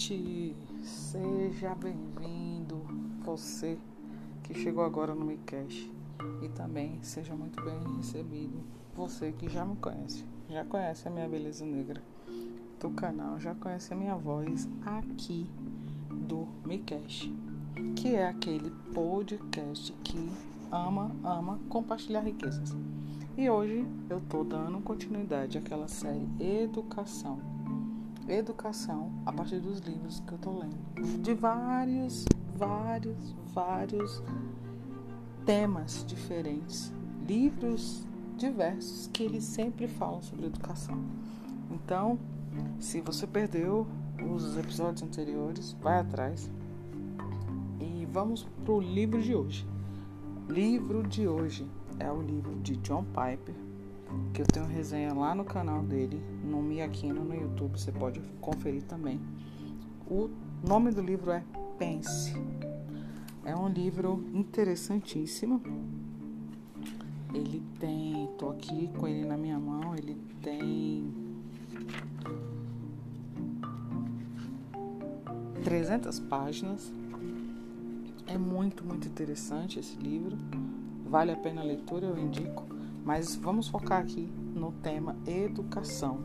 noite, seja bem-vindo, você que chegou agora no MiCast e também seja muito bem recebido, você que já me conhece, já conhece a minha beleza negra do canal, já conhece a minha voz aqui do MiCast, que é aquele podcast que ama, ama compartilhar riquezas. E hoje eu tô dando continuidade àquela série Educação educação a partir dos livros que eu estou lendo. De vários, vários, vários temas diferentes. Livros diversos que eles sempre falam sobre educação. Então, se você perdeu os episódios anteriores, vai atrás. E vamos para o livro de hoje. Livro de hoje é o livro de John Piper que eu tenho resenha lá no canal dele, no Miaquino, no YouTube, você pode conferir também. O nome do livro é Pense. É um livro interessantíssimo. Ele tem, tô aqui com ele na minha mão, ele tem 300 páginas. É muito, muito interessante esse livro. Vale a pena a leitura, eu indico. Mas vamos focar aqui no tema educação,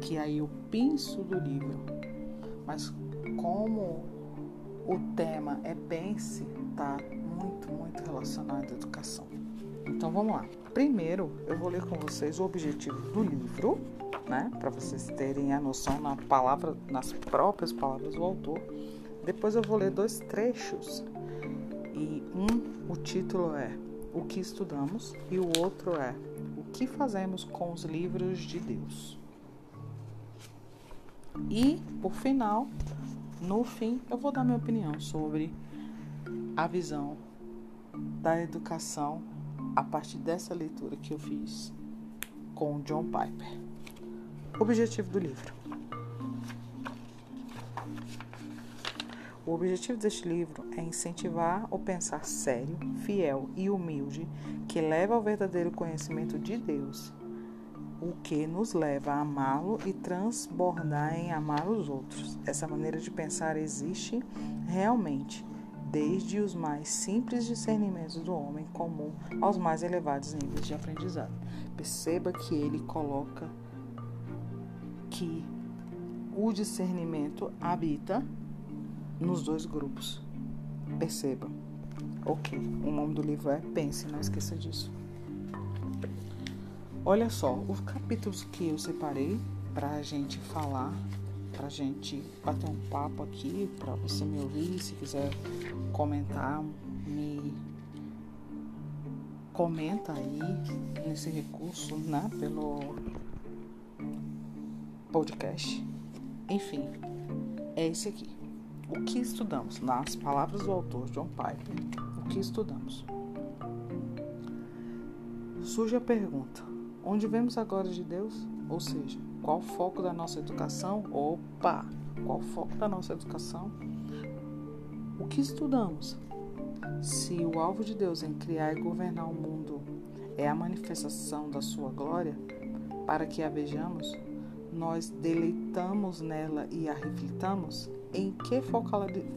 que é aí o pinço do livro. Mas como o tema é pense, tá muito, muito relacionado à educação. Então vamos lá. Primeiro, eu vou ler com vocês o objetivo do livro, né, para vocês terem a noção na palavra, nas próprias palavras do autor. Depois eu vou ler dois trechos e um, o título é o que estudamos e o outro é o que fazemos com os livros de Deus. E, por final, no fim, eu vou dar minha opinião sobre a visão da educação a partir dessa leitura que eu fiz com John Piper. Objetivo do livro. O objetivo deste livro é incentivar o pensar sério, fiel e humilde que leva ao verdadeiro conhecimento de Deus, o que nos leva a amá-lo e transbordar em amar os outros. Essa maneira de pensar existe realmente, desde os mais simples discernimentos do homem comum aos mais elevados níveis de aprendizado. Perceba que ele coloca que o discernimento habita nos dois grupos. Perceba. Ok, o nome do livro é Pense, não esqueça disso. Olha só, os capítulos que eu separei para a gente falar, para a gente bater um papo aqui, para você me ouvir, se quiser comentar, me comenta aí nesse recurso, né, pelo podcast. Enfim, é esse aqui. O que estudamos? Nas palavras do autor John Piper, o que estudamos? Surge a pergunta: onde vemos a glória de Deus? Ou seja, qual o foco da nossa educação? Opa! Qual o foco da nossa educação? O que estudamos? Se o alvo de Deus em criar e governar o mundo é a manifestação da sua glória, para que a vejamos, nós deleitamos nela e a reflitamos, em que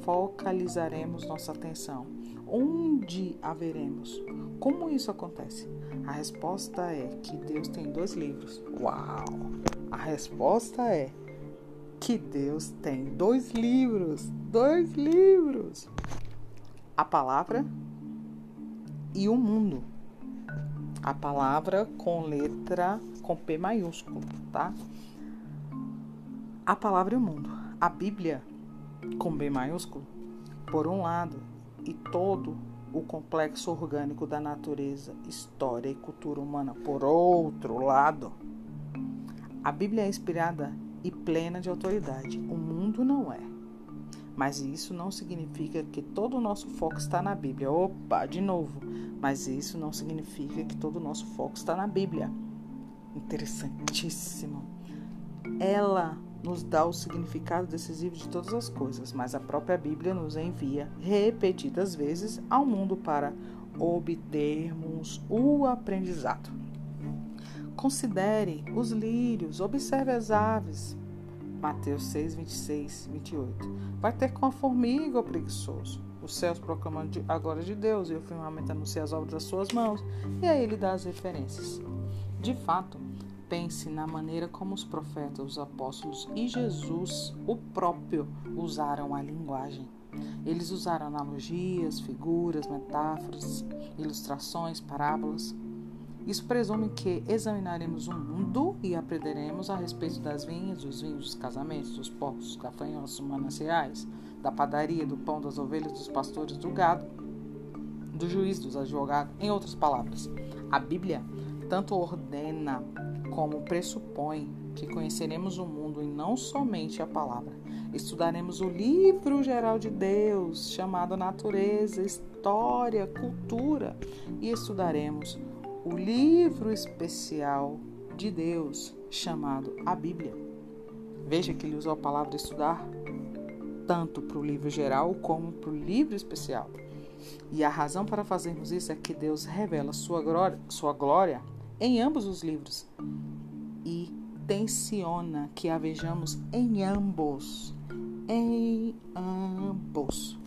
focalizaremos nossa atenção? Onde a veremos? Como isso acontece? A resposta é que Deus tem dois livros. Uau! A resposta é que Deus tem dois livros. Dois livros! A palavra e o mundo. A palavra com letra com P maiúsculo, tá? A palavra e o mundo. A Bíblia com B maiúsculo, por um lado, e todo o complexo orgânico da natureza, história e cultura humana, por outro lado. A Bíblia é inspirada e plena de autoridade, o mundo não é. Mas isso não significa que todo o nosso foco está na Bíblia. Opa, de novo. Mas isso não significa que todo o nosso foco está na Bíblia. Interessantíssimo. Ela nos dá o significado decisivo de todas as coisas, mas a própria Bíblia nos envia repetidas vezes ao mundo para obtermos o aprendizado. Considere os lírios, observe as aves. Mateus 6, 26, 28. Vai ter com a formiga o preguiçoso. Os céus proclamam a glória de Deus e o firmamento anuncia as obras das suas mãos. E aí ele dá as referências. De fato, pense na maneira como os profetas, os apóstolos e Jesus, o próprio, usaram a linguagem. Eles usaram analogias, figuras, metáforas, ilustrações, parábolas. Isso presume que examinaremos o mundo e aprenderemos a respeito das vinhas, dos vinhos, dos casamentos, dos porcos, dos gafanhotos, dos mananciais, da padaria, do pão, das ovelhas, dos pastores, do gado, do juiz, dos advogados. Em outras palavras, a Bíblia tanto ordena como pressupõe que conheceremos o mundo e não somente a palavra. Estudaremos o livro geral de Deus, chamado Natureza, História, Cultura, e estudaremos o livro especial de Deus chamado a Bíblia. Veja que ele usou a palavra estudar tanto para o livro geral como para o livro especial. E a razão para fazermos isso é que Deus revela sua glória, sua glória em ambos os livros e tensiona que a vejamos em ambos. Em ambos.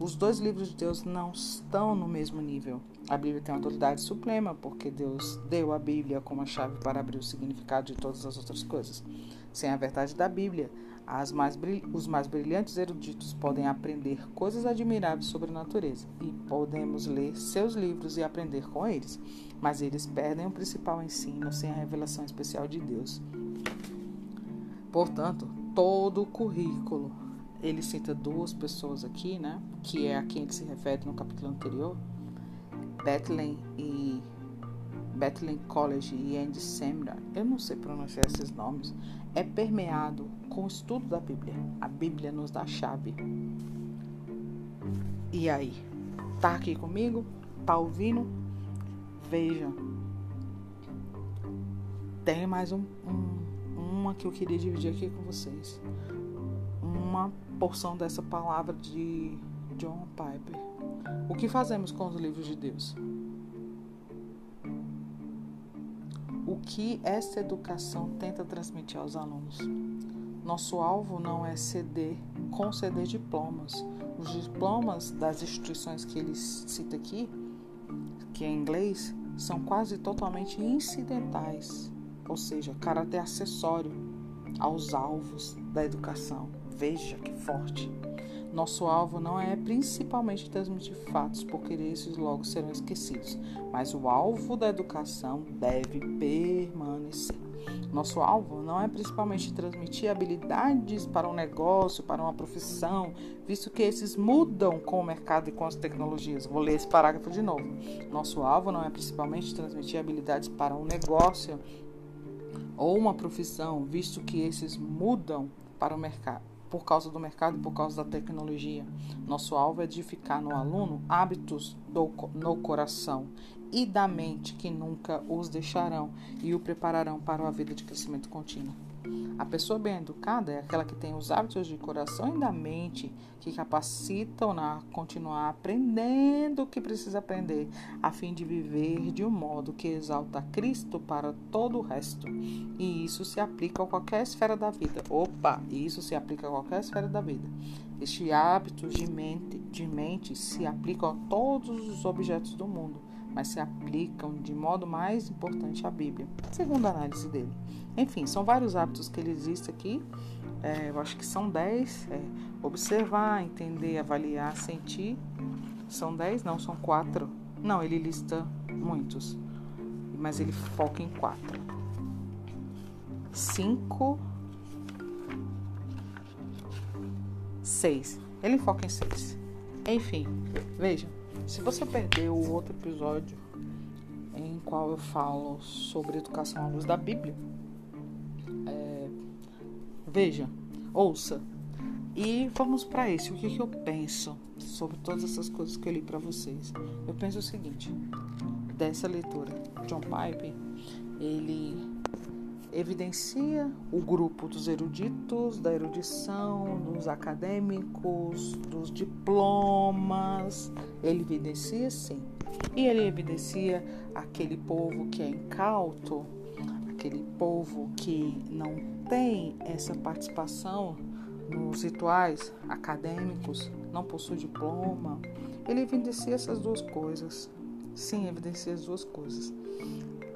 Os dois livros de Deus não estão no mesmo nível. A Bíblia tem autoridade suprema, porque Deus deu a Bíblia como a chave para abrir o significado de todas as outras coisas. Sem a verdade da Bíblia, mais, os mais brilhantes eruditos podem aprender coisas admiráveis sobre a natureza e podemos ler seus livros e aprender com eles, mas eles perdem o principal ensino sem a revelação especial de Deus. Portanto, todo o currículo, ele cita duas pessoas aqui, né, que é a quem ele se refere no capítulo anterior, Bethlehem e Bethlehem College e Andy Seminar, eu não sei pronunciar esses nomes, é permeado com o estudo da Bíblia. A Bíblia nos dá a chave. E aí? Tá aqui comigo? Tá ouvindo? Veja. Tem mais um, um, uma que eu queria dividir aqui com vocês. Uma porção dessa palavra de John Piper. O que fazemos com os livros de Deus? O que essa educação tenta transmitir aos alunos? Nosso alvo não é ceder, conceder diplomas. Os diplomas das instituições que ele cita aqui, que é em inglês, são quase totalmente incidentais, ou seja, caráter acessório aos alvos da educação. Veja que forte. Nosso alvo não é principalmente transmitir fatos, porque esses logo serão esquecidos, mas o alvo da educação deve permanecer. Nosso alvo não é principalmente transmitir habilidades para um negócio, para uma profissão, visto que esses mudam com o mercado e com as tecnologias. Vou ler esse parágrafo de novo. Nosso alvo não é principalmente transmitir habilidades para um negócio ou uma profissão, visto que esses mudam para o mercado por causa do mercado e por causa da tecnologia. Nosso alvo é edificar no aluno hábitos do, no coração e da mente que nunca os deixarão e o prepararão para uma vida de crescimento contínuo. A pessoa bem educada é aquela que tem os hábitos de coração e da mente que capacitam a continuar aprendendo o que precisa aprender, a fim de viver de um modo que exalta Cristo para todo o resto. E isso se aplica a qualquer esfera da vida. Opa, isso se aplica a qualquer esfera da vida. Este hábito de mente, de mente se aplica a todos os objetos do mundo mas se aplicam de modo mais importante à Bíblia, segundo a análise dele. Enfim, são vários hábitos que ele existe aqui. É, eu acho que são dez. É, observar, entender, avaliar, sentir. São dez? Não, são quatro. Não, ele lista muitos, mas ele foca em quatro. Cinco. Seis. Ele foca em seis. Enfim, vejam. Se você perdeu o outro episódio em qual eu falo sobre educação à luz da Bíblia, é, veja, ouça. E vamos para esse. O que, que eu penso sobre todas essas coisas que eu li para vocês? Eu penso o seguinte: dessa leitura, John Piper, ele evidencia o grupo dos eruditos, da erudição, dos acadêmicos, dos diplomas. Ele evidencia sim. E ele evidencia aquele povo que é incauto, aquele povo que não tem essa participação nos rituais acadêmicos, não possui diploma, ele evidencia essas duas coisas. Sim, evidencia as duas coisas.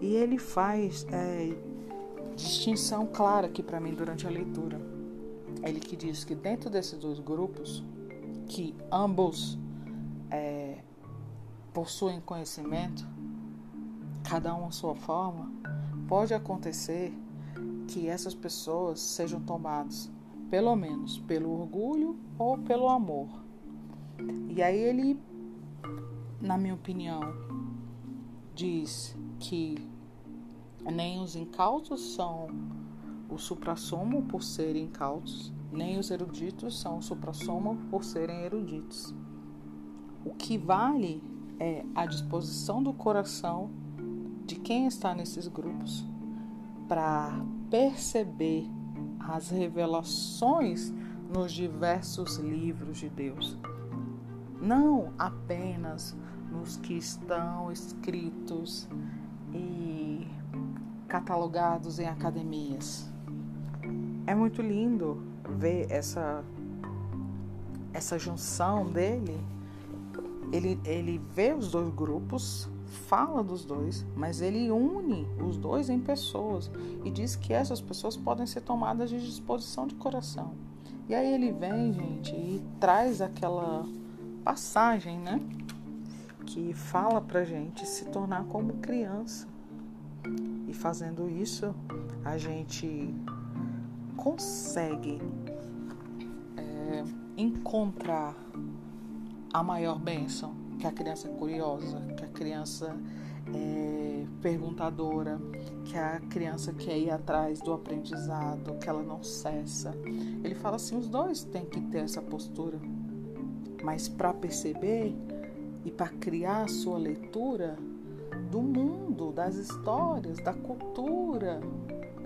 E ele faz é, distinção clara aqui para mim durante a leitura. Ele que diz que dentro desses dois grupos, que ambos é, possuem conhecimento, cada um a sua forma, pode acontecer que essas pessoas sejam tomadas, pelo menos, pelo orgulho ou pelo amor. E aí ele, na minha opinião, diz que nem os incautos são o suprassumo por serem incautos, nem os eruditos são o suprassumo por serem eruditos. O que vale é a disposição do coração de quem está nesses grupos para perceber as revelações nos diversos livros de Deus. Não apenas nos que estão escritos e catalogados em academias. É muito lindo ver essa essa junção dele ele, ele vê os dois grupos, fala dos dois, mas ele une os dois em pessoas e diz que essas pessoas podem ser tomadas de disposição de coração. E aí ele vem, gente, e traz aquela passagem, né? Que fala pra gente se tornar como criança. E fazendo isso, a gente consegue é, encontrar a maior bênção, que a criança é curiosa, que a criança é perguntadora, que a criança quer ir atrás do aprendizado, que ela não cessa. Ele fala assim: os dois têm que ter essa postura, mas para perceber e para criar a sua leitura do mundo, das histórias, da cultura,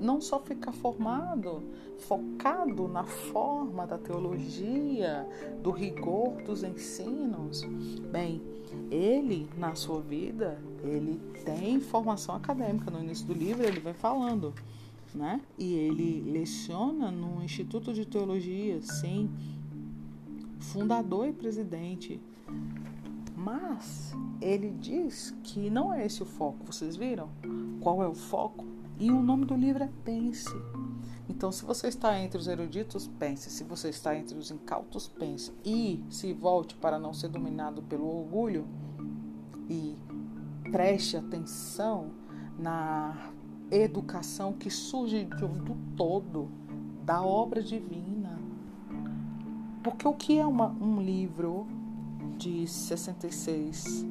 não só ficar formado, focado na forma da teologia, do rigor dos ensinos. Bem, ele, na sua vida, ele tem formação acadêmica. No início do livro, ele vai falando, né? E ele leciona no Instituto de Teologia, sim, fundador e presidente. Mas ele diz que não é esse o foco. Vocês viram? Qual é o foco? E o nome do livro é Pense. Então, se você está entre os eruditos, pense. Se você está entre os incautos, pense. E se volte para não ser dominado pelo orgulho e preste atenção na educação que surge do todo, da obra divina. Porque o que é uma, um livro de 66?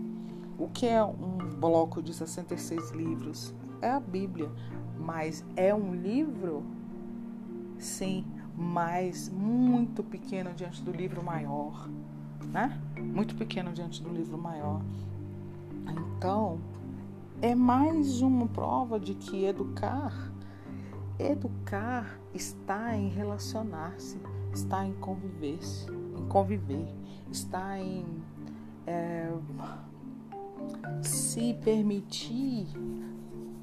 O que é um bloco de 66 livros? É a Bíblia. Mas é um livro, sim, mas muito pequeno diante do livro maior, né? Muito pequeno diante do livro maior. Então, é mais uma prova de que educar, educar está em relacionar-se, está em conviver-se, em conviver, está em é, se permitir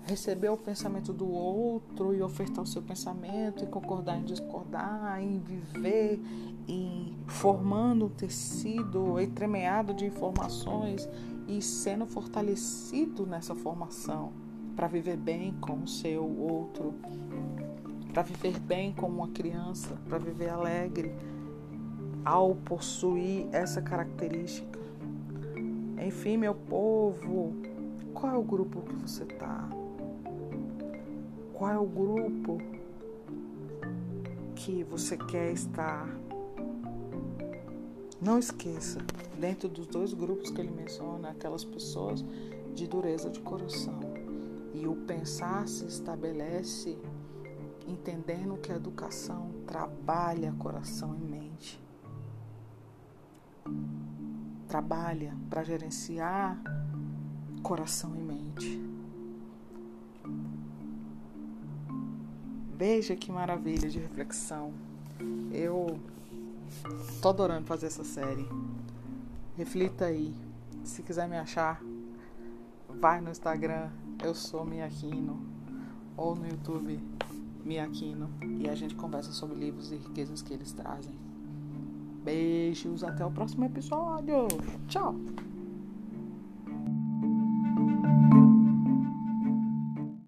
receber o pensamento do outro e ofertar o seu pensamento, e concordar em discordar, em viver, em formando um tecido entremeado de informações e sendo fortalecido nessa formação para viver bem com o seu outro, para viver bem como uma criança, para viver alegre ao possuir essa característica. Enfim, meu povo, qual é o grupo que você está? Qual é o grupo que você quer estar? Não esqueça, dentro dos dois grupos que ele menciona, aquelas pessoas de dureza de coração. E o pensar se estabelece entendendo que a educação trabalha coração e mente. Trabalha para gerenciar coração e mente. Veja que maravilha de reflexão. Eu tô adorando fazer essa série. Reflita aí. Se quiser me achar, vai no Instagram. Eu sou Miaquino. ou no YouTube Miaquino e a gente conversa sobre livros e riquezas que eles trazem. Beijos, até o próximo episódio. Tchau!